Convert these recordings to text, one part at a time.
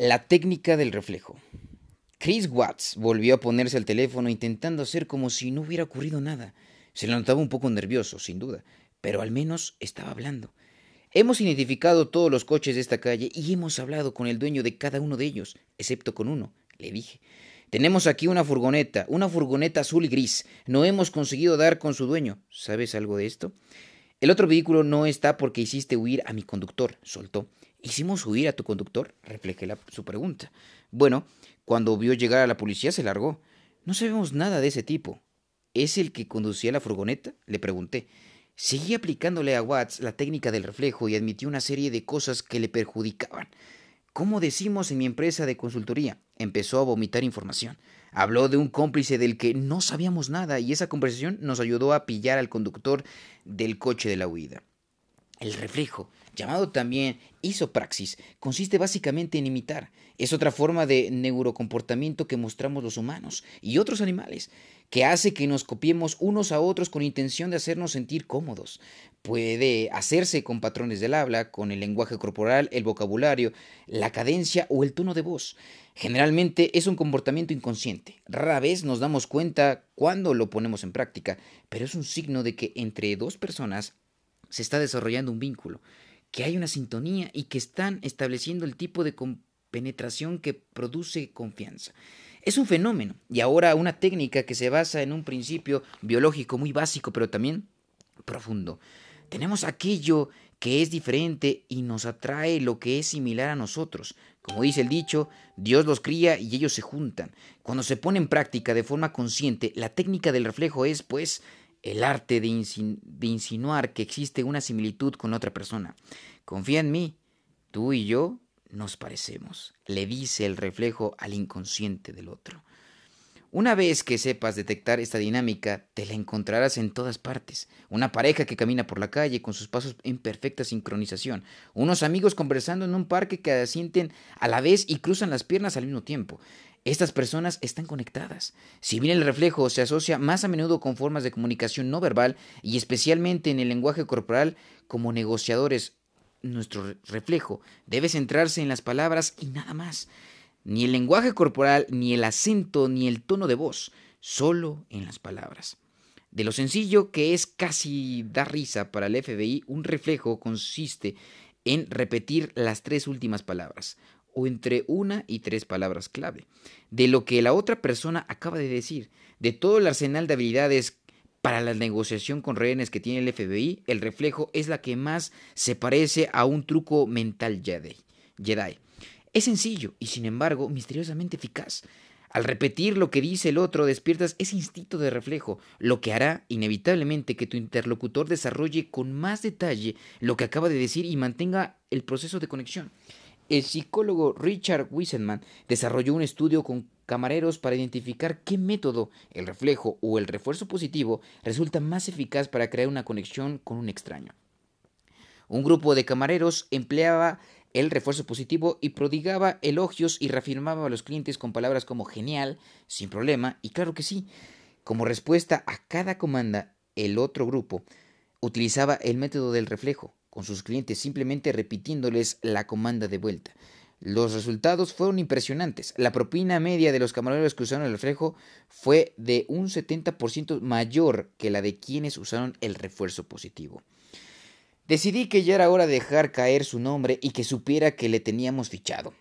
La técnica del reflejo. Chris Watts volvió a ponerse al teléfono intentando hacer como si no hubiera ocurrido nada. Se le notaba un poco nervioso, sin duda, pero al menos estaba hablando. Hemos identificado todos los coches de esta calle y hemos hablado con el dueño de cada uno de ellos, excepto con uno, le dije. Tenemos aquí una furgoneta, una furgoneta azul y gris. No hemos conseguido dar con su dueño. ¿Sabes algo de esto? El otro vehículo no está porque hiciste huir a mi conductor, soltó. ¿Hicimos huir a tu conductor? Reflejé su pregunta. Bueno, cuando vio llegar a la policía se largó. No sabemos nada de ese tipo. ¿Es el que conducía la furgoneta? Le pregunté. Seguí aplicándole a Watts la técnica del reflejo y admitió una serie de cosas que le perjudicaban. ¿Cómo decimos en mi empresa de consultoría? Empezó a vomitar información. Habló de un cómplice del que no sabíamos nada y esa conversación nos ayudó a pillar al conductor del coche de la huida. El reflejo, llamado también isopraxis, consiste básicamente en imitar. Es otra forma de neurocomportamiento que mostramos los humanos y otros animales, que hace que nos copiemos unos a otros con intención de hacernos sentir cómodos. Puede hacerse con patrones del habla, con el lenguaje corporal, el vocabulario, la cadencia o el tono de voz. Generalmente es un comportamiento inconsciente. Rara vez nos damos cuenta cuando lo ponemos en práctica, pero es un signo de que entre dos personas se está desarrollando un vínculo, que hay una sintonía y que están estableciendo el tipo de penetración que produce confianza. Es un fenómeno y ahora una técnica que se basa en un principio biológico muy básico, pero también profundo. Tenemos aquello que es diferente y nos atrae lo que es similar a nosotros. Como dice el dicho, Dios los cría y ellos se juntan. Cuando se pone en práctica de forma consciente, la técnica del reflejo es, pues, el arte de, insinuar que existe una similitud con otra persona. Confía en mí, tú y yo nos parecemos, le dice el reflejo al inconsciente del otro. Una vez que sepas detectar esta dinámica, te la encontrarás en todas partes. Una pareja que camina por la calle con sus pasos en perfecta sincronización. Unos amigos conversando en un parque que asienten a la vez y cruzan las piernas al mismo tiempo. Estas personas están conectadas. Si bien el reflejo se asocia más a menudo con formas de comunicación no verbal y especialmente en el lenguaje corporal como negociadores, nuestro reflejo debe centrarse en las palabras y nada más. Ni el lenguaje corporal, ni el acento, ni el tono de voz, solo en las palabras. De lo sencillo que es casi dar risa para el FBI, un reflejo consiste en repetir las tres últimas palabras o entre una y tres palabras clave, de lo que la otra persona acaba de decir, de todo el arsenal de habilidades para la negociación con rehenes que tiene el FBI, el reflejo es la que más se parece a un truco mental Jedi. Jedi. Es sencillo y sin embargo misteriosamente eficaz. Al repetir lo que dice el otro, despiertas ese instinto de reflejo, lo que hará inevitablemente que tu interlocutor desarrolle con más detalle lo que acaba de decir y mantenga el proceso de conexión. El psicólogo Richard Wiseman desarrolló un estudio con camareros para identificar qué método, el reflejo o el refuerzo positivo, resulta más eficaz para crear una conexión con un extraño. Un grupo de camareros empleaba el refuerzo positivo y prodigaba elogios y reafirmaba a los clientes con palabras como genial, sin problema y claro que sí. Como respuesta a cada comanda, el otro grupo utilizaba el método del reflejo, con sus clientes simplemente repitiéndoles la comanda de vuelta. Los resultados fueron impresionantes. La propina media de los camareros que usaron el reflejo fue de un 70% mayor que la de quienes usaron el refuerzo positivo. Decidí que ya era hora de dejar caer su nombre y que supiera que le teníamos fichado.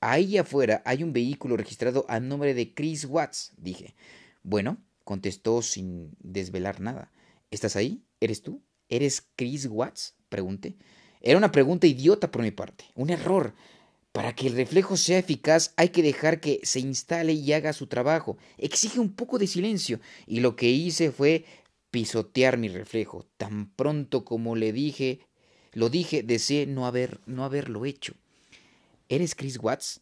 Ahí afuera hay un vehículo registrado a nombre de Chris Watts, dije. Bueno, contestó sin desvelar nada. ¿Estás ahí? ¿Eres tú? ¿Eres Chris Watts? Pregunté. Era una pregunta idiota por mi parte, un error. Para que el reflejo sea eficaz hay que dejar que se instale y haga su trabajo. Exige un poco de silencio. Y lo que hice fue pisotear mi reflejo. Tan pronto como le dije, lo dije, deseé no, haber, no haberlo hecho. ¿Eres Chris Watts?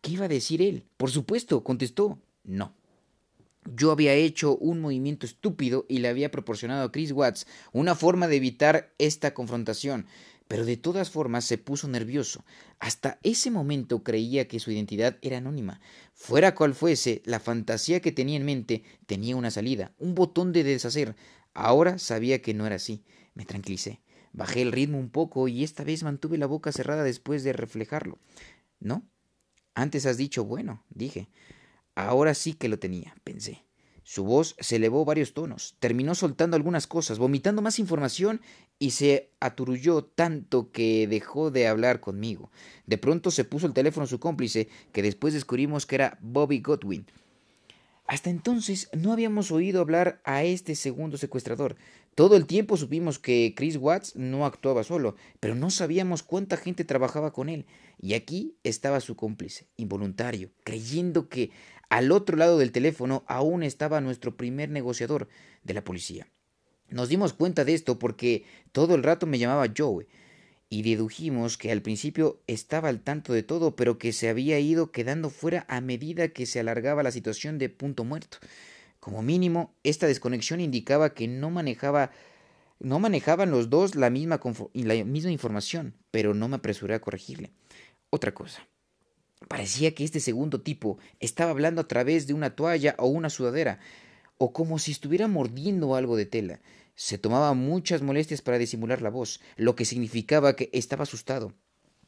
¿Qué iba a decir él? Por supuesto, contestó. No. Yo había hecho un movimiento estúpido y le había proporcionado a Chris Watts una forma de evitar esta confrontación, pero de todas formas se puso nervioso. Hasta ese momento creía que su identidad era anónima. Fuera cual fuese, la fantasía que tenía en mente tenía una salida, un botón de deshacer. Ahora sabía que no era así. Me tranquilicé. Bajé el ritmo un poco y esta vez mantuve la boca cerrada después de reflejarlo. ¿No? Antes has dicho bueno, dije. Ahora sí que lo tenía, pensé. Su voz se elevó varios tonos, terminó soltando algunas cosas, vomitando más información y se aturulló tanto que dejó de hablar conmigo. De pronto se puso el teléfono a su cómplice, que después descubrimos que era Bobby Godwin. Hasta entonces no habíamos oído hablar a este segundo secuestrador. Todo el tiempo supimos que Chris Watts no actuaba solo, pero no sabíamos cuánta gente trabajaba con él. Y aquí estaba su cómplice, involuntario, creyendo que al otro lado del teléfono aún estaba nuestro primer negociador de la policía. Nos dimos cuenta de esto porque todo el rato me llamaba Joe y dedujimos que al principio estaba al tanto de todo, pero que se había ido quedando fuera a medida que se alargaba la situación de punto muerto. Como mínimo, esta desconexión indicaba que no manejaba no manejaban los dos la misma, la misma información, pero no me apresuré a corregirle. Otra cosa. Parecía que este segundo tipo estaba hablando a través de una toalla o una sudadera, o como si estuviera mordiendo algo de tela. Se tomaba muchas molestias para disimular la voz, lo que significaba que estaba asustado.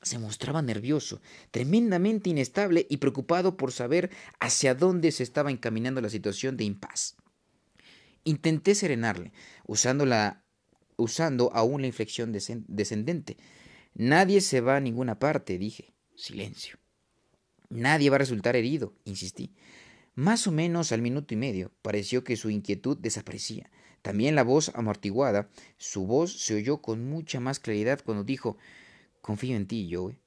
Se mostraba nervioso, tremendamente inestable y preocupado por saber hacia dónde se estaba encaminando la situación de impas. Intenté serenarle, usando, la, usando aún la inflexión descendente. Nadie se va a ninguna parte, dije. Silencio. Nadie va a resultar herido, insistí. Más o menos al minuto y medio pareció que su inquietud desaparecía. También la voz amortiguada, su voz se oyó con mucha más claridad cuando dijo Confío en ti, Joe.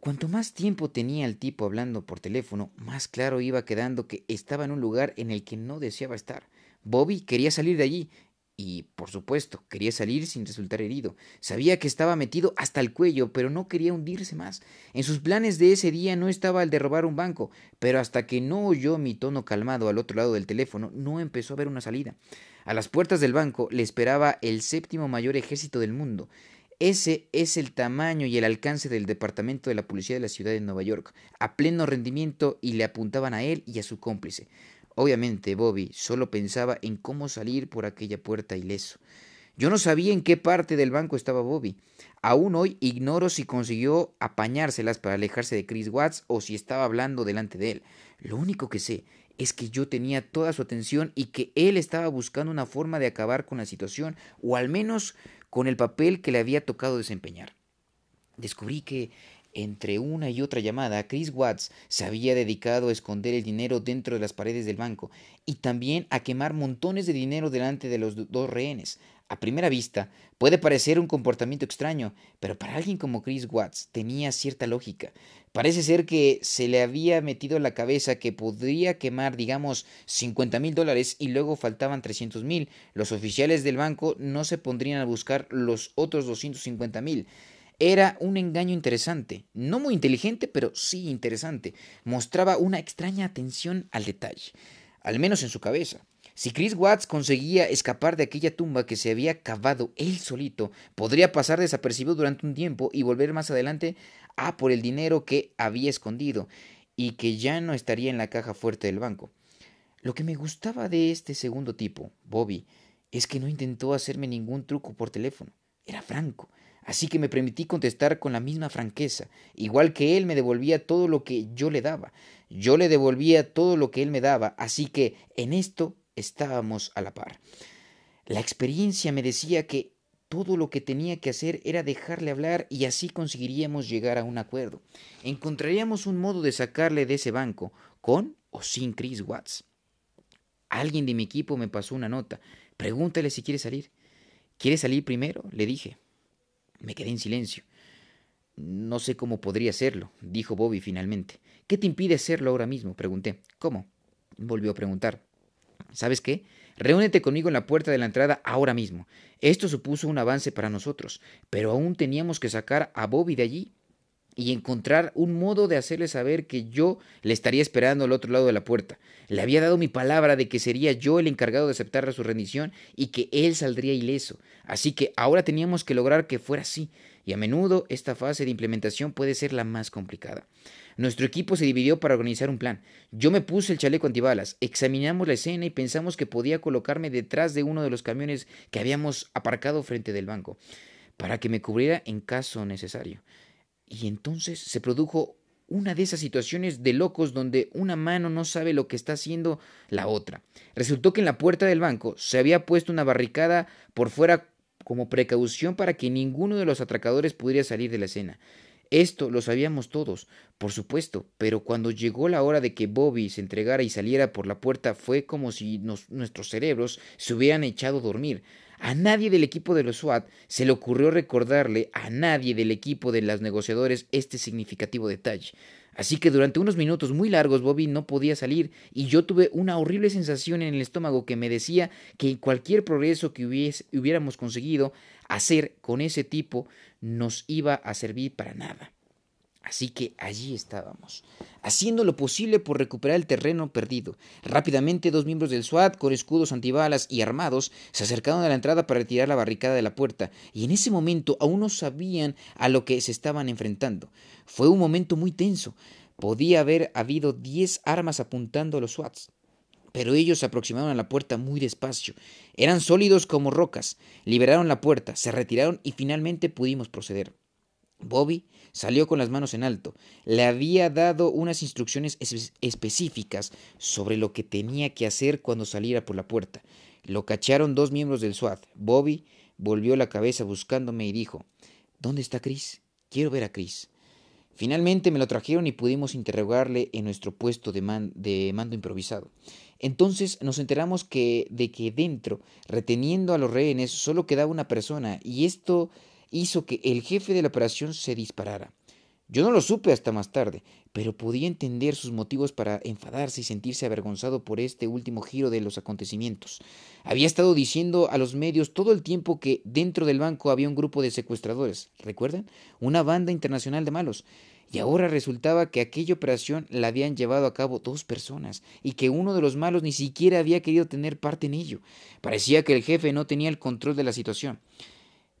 Cuanto más tiempo tenía el tipo hablando por teléfono, más claro iba quedando que estaba en un lugar en el que no deseaba estar. Bobby quería salir de allí, y, por supuesto, quería salir sin resultar herido. Sabía que estaba metido hasta el cuello, pero no quería hundirse más. En sus planes de ese día no estaba el de robar un banco, pero hasta que no oyó mi tono calmado al otro lado del teléfono, no empezó a ver una salida. A las puertas del banco le esperaba el séptimo mayor ejército del mundo. Ese es el tamaño y el alcance del Departamento de la Policía de la Ciudad de Nueva York, a pleno rendimiento y le apuntaban a él y a su cómplice. Obviamente Bobby solo pensaba en cómo salir por aquella puerta ileso. Yo no sabía en qué parte del banco estaba Bobby. Aún hoy ignoro si consiguió apañárselas para alejarse de Chris Watts o si estaba hablando delante de él. Lo único que sé es que yo tenía toda su atención y que él estaba buscando una forma de acabar con la situación o al menos con el papel que le había tocado desempeñar. Descubrí que entre una y otra llamada, Chris Watts se había dedicado a esconder el dinero dentro de las paredes del banco y también a quemar montones de dinero delante de los dos rehenes. A primera vista, puede parecer un comportamiento extraño, pero para alguien como Chris Watts tenía cierta lógica. Parece ser que se le había metido en la cabeza que podría quemar, digamos, 50 mil dólares y luego faltaban 300 mil. Los oficiales del banco no se pondrían a buscar los otros 250 mil. Era un engaño interesante, no muy inteligente, pero sí interesante. Mostraba una extraña atención al detalle, al menos en su cabeza. Si Chris Watts conseguía escapar de aquella tumba que se había cavado él solito, podría pasar desapercibido durante un tiempo y volver más adelante a por el dinero que había escondido y que ya no estaría en la caja fuerte del banco. Lo que me gustaba de este segundo tipo, Bobby, es que no intentó hacerme ningún truco por teléfono. Era franco. Así que me permití contestar con la misma franqueza, igual que él me devolvía todo lo que yo le daba. Yo le devolvía todo lo que él me daba, así que en esto estábamos a la par. La experiencia me decía que todo lo que tenía que hacer era dejarle hablar y así conseguiríamos llegar a un acuerdo. Encontraríamos un modo de sacarle de ese banco, con o sin Chris Watts. Alguien de mi equipo me pasó una nota. Pregúntale si quiere salir. ¿Quiere salir primero? le dije. Me quedé en silencio. No sé cómo podría hacerlo, dijo Bobby finalmente. ¿Qué te impide hacerlo ahora mismo? pregunté. ¿Cómo? volvió a preguntar. ¿Sabes qué? Reúnete conmigo en la puerta de la entrada ahora mismo. Esto supuso un avance para nosotros, pero aún teníamos que sacar a Bobby de allí y encontrar un modo de hacerle saber que yo le estaría esperando al otro lado de la puerta. Le había dado mi palabra de que sería yo el encargado de aceptar su rendición y que él saldría ileso. Así que ahora teníamos que lograr que fuera así, y a menudo esta fase de implementación puede ser la más complicada. Nuestro equipo se dividió para organizar un plan. Yo me puse el chaleco antibalas, examinamos la escena y pensamos que podía colocarme detrás de uno de los camiones que habíamos aparcado frente del banco, para que me cubriera en caso necesario. Y entonces se produjo una de esas situaciones de locos donde una mano no sabe lo que está haciendo la otra. Resultó que en la puerta del banco se había puesto una barricada por fuera como precaución para que ninguno de los atracadores pudiera salir de la escena. Esto lo sabíamos todos, por supuesto, pero cuando llegó la hora de que Bobby se entregara y saliera por la puerta fue como si nuestros cerebros se hubieran echado a dormir. A nadie del equipo de los SWAT se le ocurrió recordarle a nadie del equipo de los negociadores este significativo detalle. Así que durante unos minutos muy largos Bobby no podía salir y yo tuve una horrible sensación en el estómago que me decía que cualquier progreso que hubiéramos conseguido hacer con ese tipo nos iba a servir para nada. Así que allí estábamos, haciendo lo posible por recuperar el terreno perdido. Rápidamente dos miembros del SWAT, con escudos antibalas y armados, se acercaron a la entrada para retirar la barricada de la puerta, y en ese momento aún no sabían a lo que se estaban enfrentando. Fue un momento muy tenso. Podía haber habido diez armas apuntando a los SWATs pero ellos se aproximaron a la puerta muy despacio. Eran sólidos como rocas. Liberaron la puerta, se retiraron y finalmente pudimos proceder. Bobby salió con las manos en alto. Le había dado unas instrucciones específicas sobre lo que tenía que hacer cuando saliera por la puerta. Lo cacharon dos miembros del SWAT. Bobby volvió la cabeza buscándome y dijo, ¿Dónde está Chris? Quiero ver a Chris. Finalmente me lo trajeron y pudimos interrogarle en nuestro puesto de, de mando improvisado. Entonces nos enteramos que de que dentro, reteniendo a los rehenes, solo quedaba una persona, y esto hizo que el jefe de la operación se disparara. Yo no lo supe hasta más tarde, pero podía entender sus motivos para enfadarse y sentirse avergonzado por este último giro de los acontecimientos. Había estado diciendo a los medios todo el tiempo que dentro del banco había un grupo de secuestradores, ¿recuerdan? Una banda internacional de malos. Y ahora resultaba que aquella operación la habían llevado a cabo dos personas y que uno de los malos ni siquiera había querido tener parte en ello. Parecía que el jefe no tenía el control de la situación.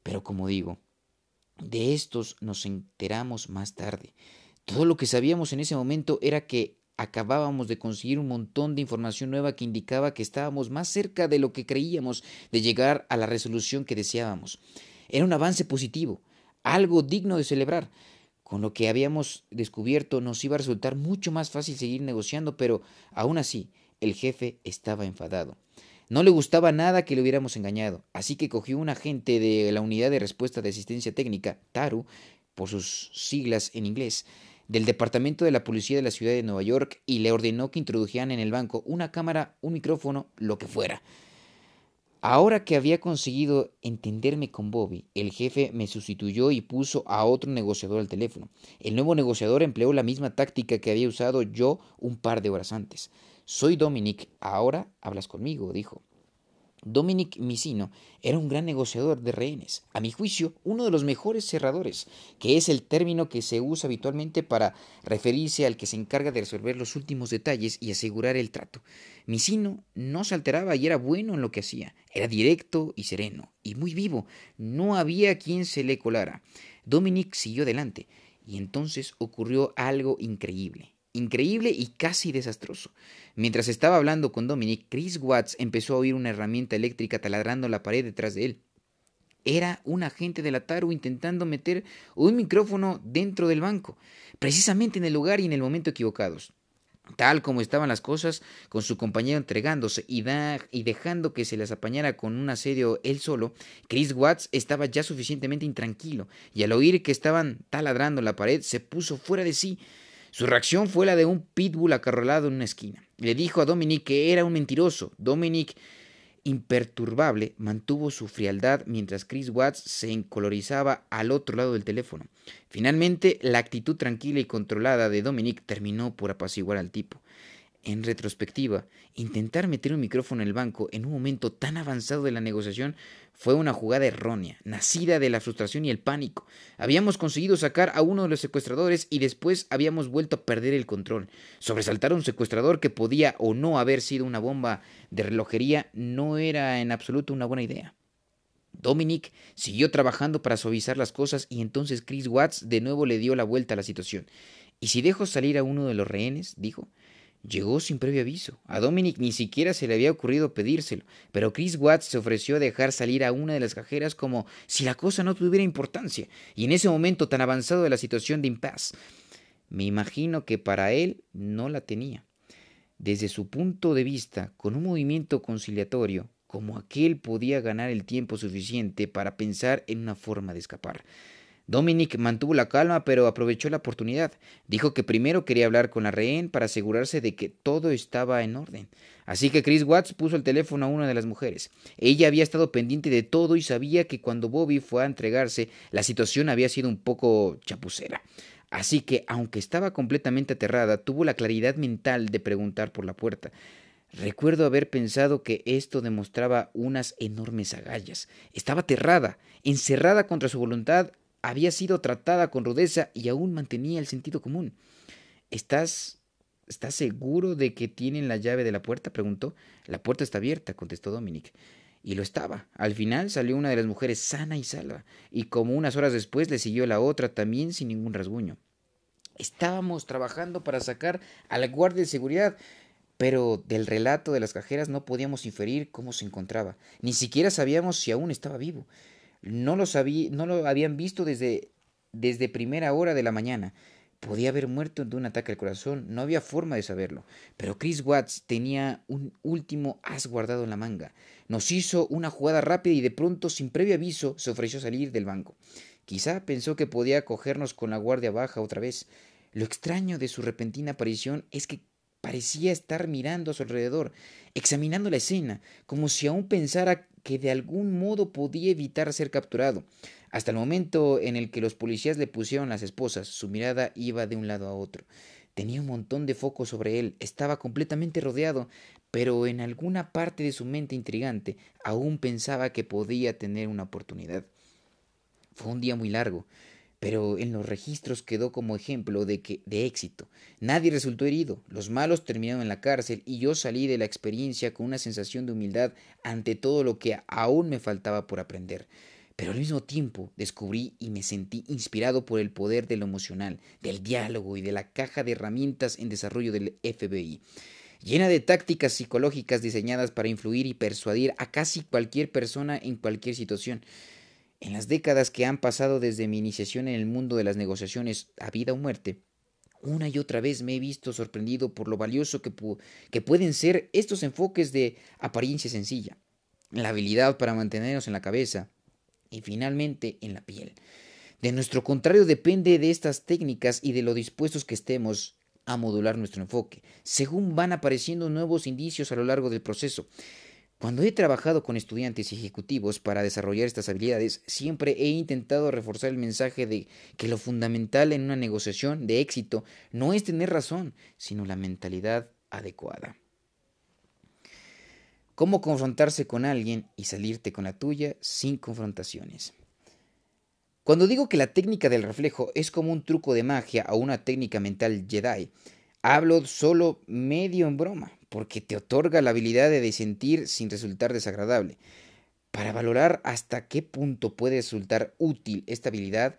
Pero como digo, de estos nos enteramos más tarde. Todo lo que sabíamos en ese momento era que acabábamos de conseguir un montón de información nueva que indicaba que estábamos más cerca de lo que creíamos de llegar a la resolución que deseábamos. Era un avance positivo, algo digno de celebrar. Con lo que habíamos descubierto nos iba a resultar mucho más fácil seguir negociando, pero aún así el jefe estaba enfadado. No le gustaba nada que le hubiéramos engañado, así que cogió un agente de la Unidad de Respuesta de Asistencia Técnica, TARU, por sus siglas en inglés, del Departamento de la Policía de la Ciudad de Nueva York y le ordenó que introdujeran en el banco una cámara, un micrófono, lo que fuera. Ahora que había conseguido entenderme con Bobby, el jefe me sustituyó y puso a otro negociador al teléfono. El nuevo negociador empleó la misma táctica que había usado yo un par de horas antes. Soy Dominic, ahora hablas conmigo, dijo. Dominic Misino era un gran negociador de rehenes, a mi juicio uno de los mejores cerradores, que es el término que se usa habitualmente para referirse al que se encarga de resolver los últimos detalles y asegurar el trato. Misino no se alteraba y era bueno en lo que hacía, era directo y sereno, y muy vivo, no había quien se le colara. Dominic siguió adelante, y entonces ocurrió algo increíble increíble y casi desastroso. Mientras estaba hablando con Dominic, Chris Watts empezó a oír una herramienta eléctrica taladrando la pared detrás de él. Era un agente de la TARU intentando meter un micrófono dentro del banco, precisamente en el lugar y en el momento equivocados. Tal como estaban las cosas, con su compañero entregándose y, dejando que se las apañara con un asedio él solo, Chris Watts estaba ya suficientemente intranquilo, y al oír que estaban taladrando la pared, se puso fuera de sí. Su reacción fue la de un pitbull acarrolado en una esquina. Le dijo a Dominic que era un mentiroso. Dominic, imperturbable, mantuvo su frialdad mientras Chris Watts se encolorizaba al otro lado del teléfono. Finalmente, la actitud tranquila y controlada de Dominic terminó por apaciguar al tipo. En retrospectiva, intentar meter un micrófono en el banco en un momento tan avanzado de la negociación fue una jugada errónea, nacida de la frustración y el pánico. Habíamos conseguido sacar a uno de los secuestradores y después habíamos vuelto a perder el control. Sobresaltar a un secuestrador que podía o no haber sido una bomba de relojería no era en absoluto una buena idea. Dominic siguió trabajando para suavizar las cosas y entonces Chris Watts de nuevo le dio la vuelta a la situación. ¿Y si dejo salir a uno de los rehenes? dijo. Llegó sin previo aviso. A Dominic ni siquiera se le había ocurrido pedírselo, pero Chris Watts se ofreció a dejar salir a una de las cajeras como si la cosa no tuviera importancia, y en ese momento tan avanzado de la situación de impasse. Me imagino que para él no la tenía. Desde su punto de vista, con un movimiento conciliatorio, como aquel podía ganar el tiempo suficiente para pensar en una forma de escapar. Dominic mantuvo la calma, pero aprovechó la oportunidad. Dijo que primero quería hablar con la rehén para asegurarse de que todo estaba en orden. Así que Chris Watts puso el teléfono a una de las mujeres. Ella había estado pendiente de todo y sabía que cuando Bobby fue a entregarse, la situación había sido un poco chapucera. Así que, aunque estaba completamente aterrada, tuvo la claridad mental de preguntar por la puerta. Recuerdo haber pensado que esto demostraba unas enormes agallas. Estaba aterrada, encerrada contra su voluntad, había sido tratada con rudeza y aún mantenía el sentido común. ¿Estás ¿Estás seguro de que tienen la llave de la puerta? preguntó. La puerta está abierta, contestó Dominic. Y lo estaba. Al final salió una de las mujeres sana y salva, y como unas horas después le siguió la otra también sin ningún rasguño. Estábamos trabajando para sacar al guardia de seguridad, pero del relato de las cajeras no podíamos inferir cómo se encontraba. Ni siquiera sabíamos si aún estaba vivo. No lo, sabí, no lo habían visto desde, desde primera hora de la mañana. Podía haber muerto de un ataque al corazón, no había forma de saberlo. Pero Chris Watts tenía un último as guardado en la manga. Nos hizo una jugada rápida y de pronto, sin previo aviso, se ofreció salir del banco. Quizá pensó que podía cogernos con la guardia baja otra vez. Lo extraño de su repentina aparición es que parecía estar mirando a su alrededor, examinando la escena, como si aún pensara que de algún modo podía evitar ser capturado. Hasta el momento en el que los policías le pusieron las esposas, su mirada iba de un lado a otro. Tenía un montón de focos sobre él, estaba completamente rodeado, pero en alguna parte de su mente intrigante aún pensaba que podía tener una oportunidad. Fue un día muy largo, pero en los registros quedó como ejemplo de éxito. Nadie resultó herido, los malos terminaron en la cárcel y yo salí de la experiencia con una sensación de humildad ante todo lo que aún me faltaba por aprender. Pero al mismo tiempo descubrí y me sentí inspirado por el poder de lo emocional, del diálogo y de la caja de herramientas en desarrollo del FBI, llena de tácticas psicológicas diseñadas para influir y persuadir a casi cualquier persona en cualquier situación. En las décadas que han pasado desde mi iniciación en el mundo de las negociaciones a vida o muerte, una y otra vez me he visto sorprendido por lo valioso que, que pueden ser estos enfoques de apariencia sencilla, la habilidad para mantenernos en la cabeza, y finalmente en la piel. De nuestro contrario depende de estas técnicas y de lo dispuestos que estemos a modular nuestro enfoque, según van apareciendo nuevos indicios a lo largo del proceso. Cuando he trabajado con estudiantes y ejecutivos para desarrollar estas habilidades, siempre he intentado reforzar el mensaje de que lo fundamental en una negociación de éxito no es tener razón, sino la mentalidad adecuada. Cómo confrontarse con alguien y salirte con la tuya sin confrontaciones. Cuando digo que la técnica del reflejo es como un truco de magia o una técnica mental Jedi, hablo solo medio en broma, porque te otorga la habilidad de sentir sin resultar desagradable. Para valorar hasta qué punto puede resultar útil esta habilidad,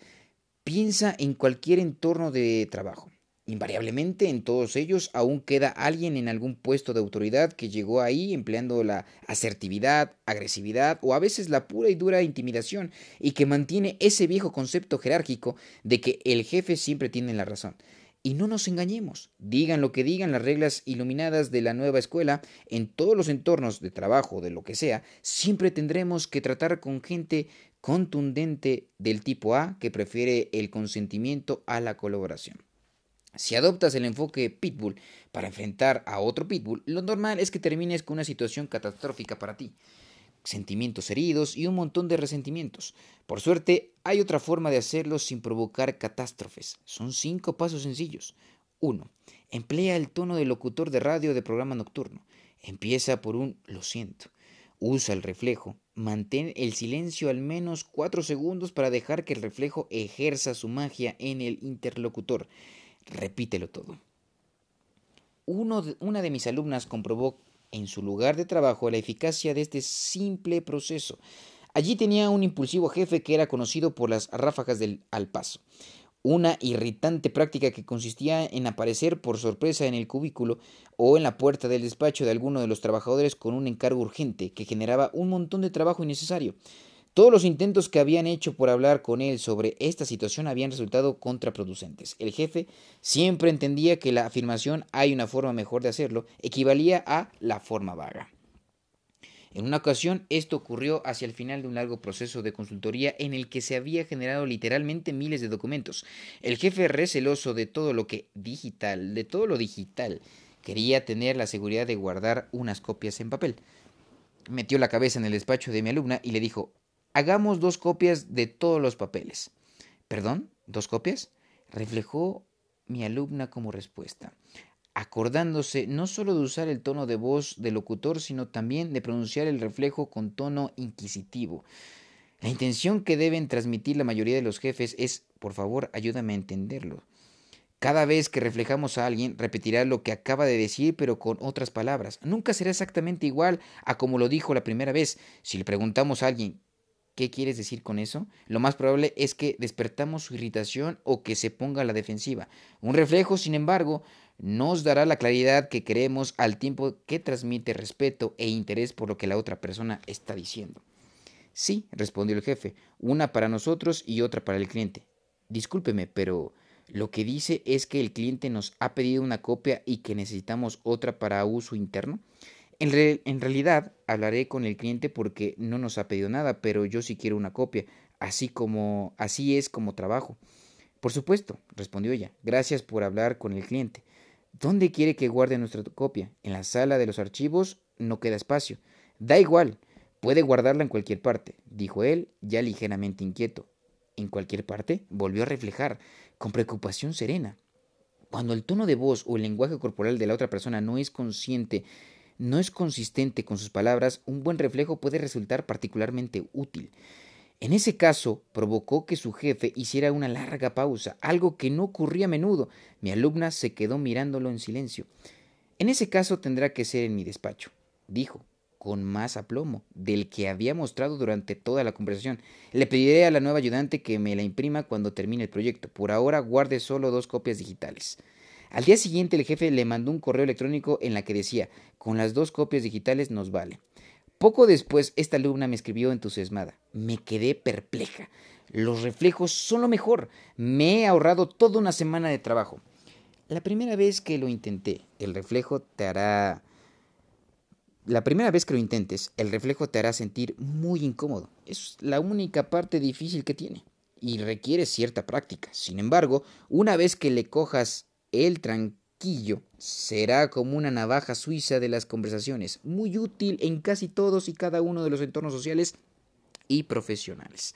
piensa en cualquier entorno de trabajo. Invariablemente en todos ellos aún queda alguien en algún puesto de autoridad que llegó ahí empleando la asertividad, agresividad o a veces la pura y dura intimidación y que mantiene ese viejo concepto jerárquico de que el jefe siempre tiene la razón. Y no nos engañemos, digan lo que digan las reglas iluminadas de la nueva escuela, en todos los entornos de trabajo, de lo que sea, siempre tendremos que tratar con gente contundente del tipo A que prefiere el consentimiento a la colaboración. Si adoptas el enfoque pitbull para enfrentar a otro pitbull, lo normal es que termines con una situación catastrófica para ti. Sentimientos heridos y un montón de resentimientos. Por suerte, hay otra forma de hacerlo sin provocar catástrofes. Son cinco pasos sencillos. 1. Emplea el tono del locutor de radio de programa nocturno. Empieza por un lo siento. Usa el reflejo. Mantén el silencio al menos cuatro segundos para dejar que el reflejo ejerza su magia en el interlocutor repítelo todo. una de mis alumnas comprobó en su lugar de trabajo la eficacia de este simple proceso. Allí tenía un impulsivo jefe que era conocido por las ráfagas del al paso, una irritante práctica que consistía en aparecer por sorpresa en el cubículo o en la puerta del despacho de alguno de los trabajadores con un encargo urgente que generaba un montón de trabajo innecesario. Todos los intentos que habían hecho por hablar con él sobre esta situación habían resultado contraproducentes. El jefe siempre entendía que la afirmación hay una forma mejor de hacerlo equivalía a la forma vaga. En una ocasión esto ocurrió hacia el final de un largo proceso de consultoría en el que se había generado literalmente miles de documentos. El jefe receloso de todo lo que digital, de todo lo digital, quería tener la seguridad de guardar unas copias en papel. Metió la cabeza en el despacho de mi alumna y le dijo, hagamos dos copias de todos los papeles. ¿Perdón? ¿Dos copias? reflejó mi alumna como respuesta acordándose no solo de usar el tono de voz del locutor, sino también de pronunciar el reflejo con tono inquisitivo. La intención que deben transmitir la mayoría de los jefes es, por favor, ayúdame a entenderlo. Cada vez que reflejamos a alguien, repetirá lo que acaba de decir, pero con otras palabras. Nunca será exactamente igual a como lo dijo la primera vez. Si le preguntamos a alguien, ¿qué quieres decir con eso? Lo más probable es que despertamos su irritación o que se ponga a la defensiva. Un reflejo, sin embargo, nos dará la claridad que queremos al tiempo que transmite respeto e interés por lo que la otra persona está diciendo. Sí, respondió el jefe, una para nosotros y otra para el cliente. Discúlpeme, pero lo que dice es que el cliente nos ha pedido una copia y que necesitamos otra para uso interno. En, en, realidad hablaré con el cliente porque no nos ha pedido nada, pero yo sí quiero una copia, así como así es como trabajo. Por supuesto, respondió ella. Gracias por hablar con el cliente. ¿Dónde quiere que guarde nuestra copia? En la sala de los archivos no queda espacio. Da igual, puede guardarla en cualquier parte, dijo él, ya ligeramente inquieto. ¿En cualquier parte? volvió a reflejar, con preocupación serena. Cuando el tono de voz o el lenguaje corporal de la otra persona no es consciente, no es consistente con sus palabras, un buen reflejo puede resultar particularmente útil. En ese caso, provocó que su jefe hiciera una larga pausa, algo que no ocurría a menudo. Mi alumna se quedó mirándolo en silencio. En ese caso tendrá que ser en mi despacho, dijo, con más aplomo del que había mostrado durante toda la conversación. Le pediré a la nueva ayudante que me la imprima cuando termine el proyecto. Por ahora guarde solo dos copias digitales. Al día siguiente el jefe le mandó un correo electrónico en la que decía, con las dos copias digitales nos vale. Poco después, esta alumna me escribió entusiasmada. Me quedé perpleja. Los reflejos son lo mejor. Me he ahorrado toda una semana de trabajo. La primera vez que lo intenté, el reflejo te hará... La primera vez que lo intentes, el reflejo te hará sentir muy incómodo. Es la única parte difícil que tiene y requiere cierta práctica. Sin embargo, una vez que le cojas el tranquilo, será como una navaja suiza de las conversaciones, muy útil en casi todos y cada uno de los entornos sociales y profesionales.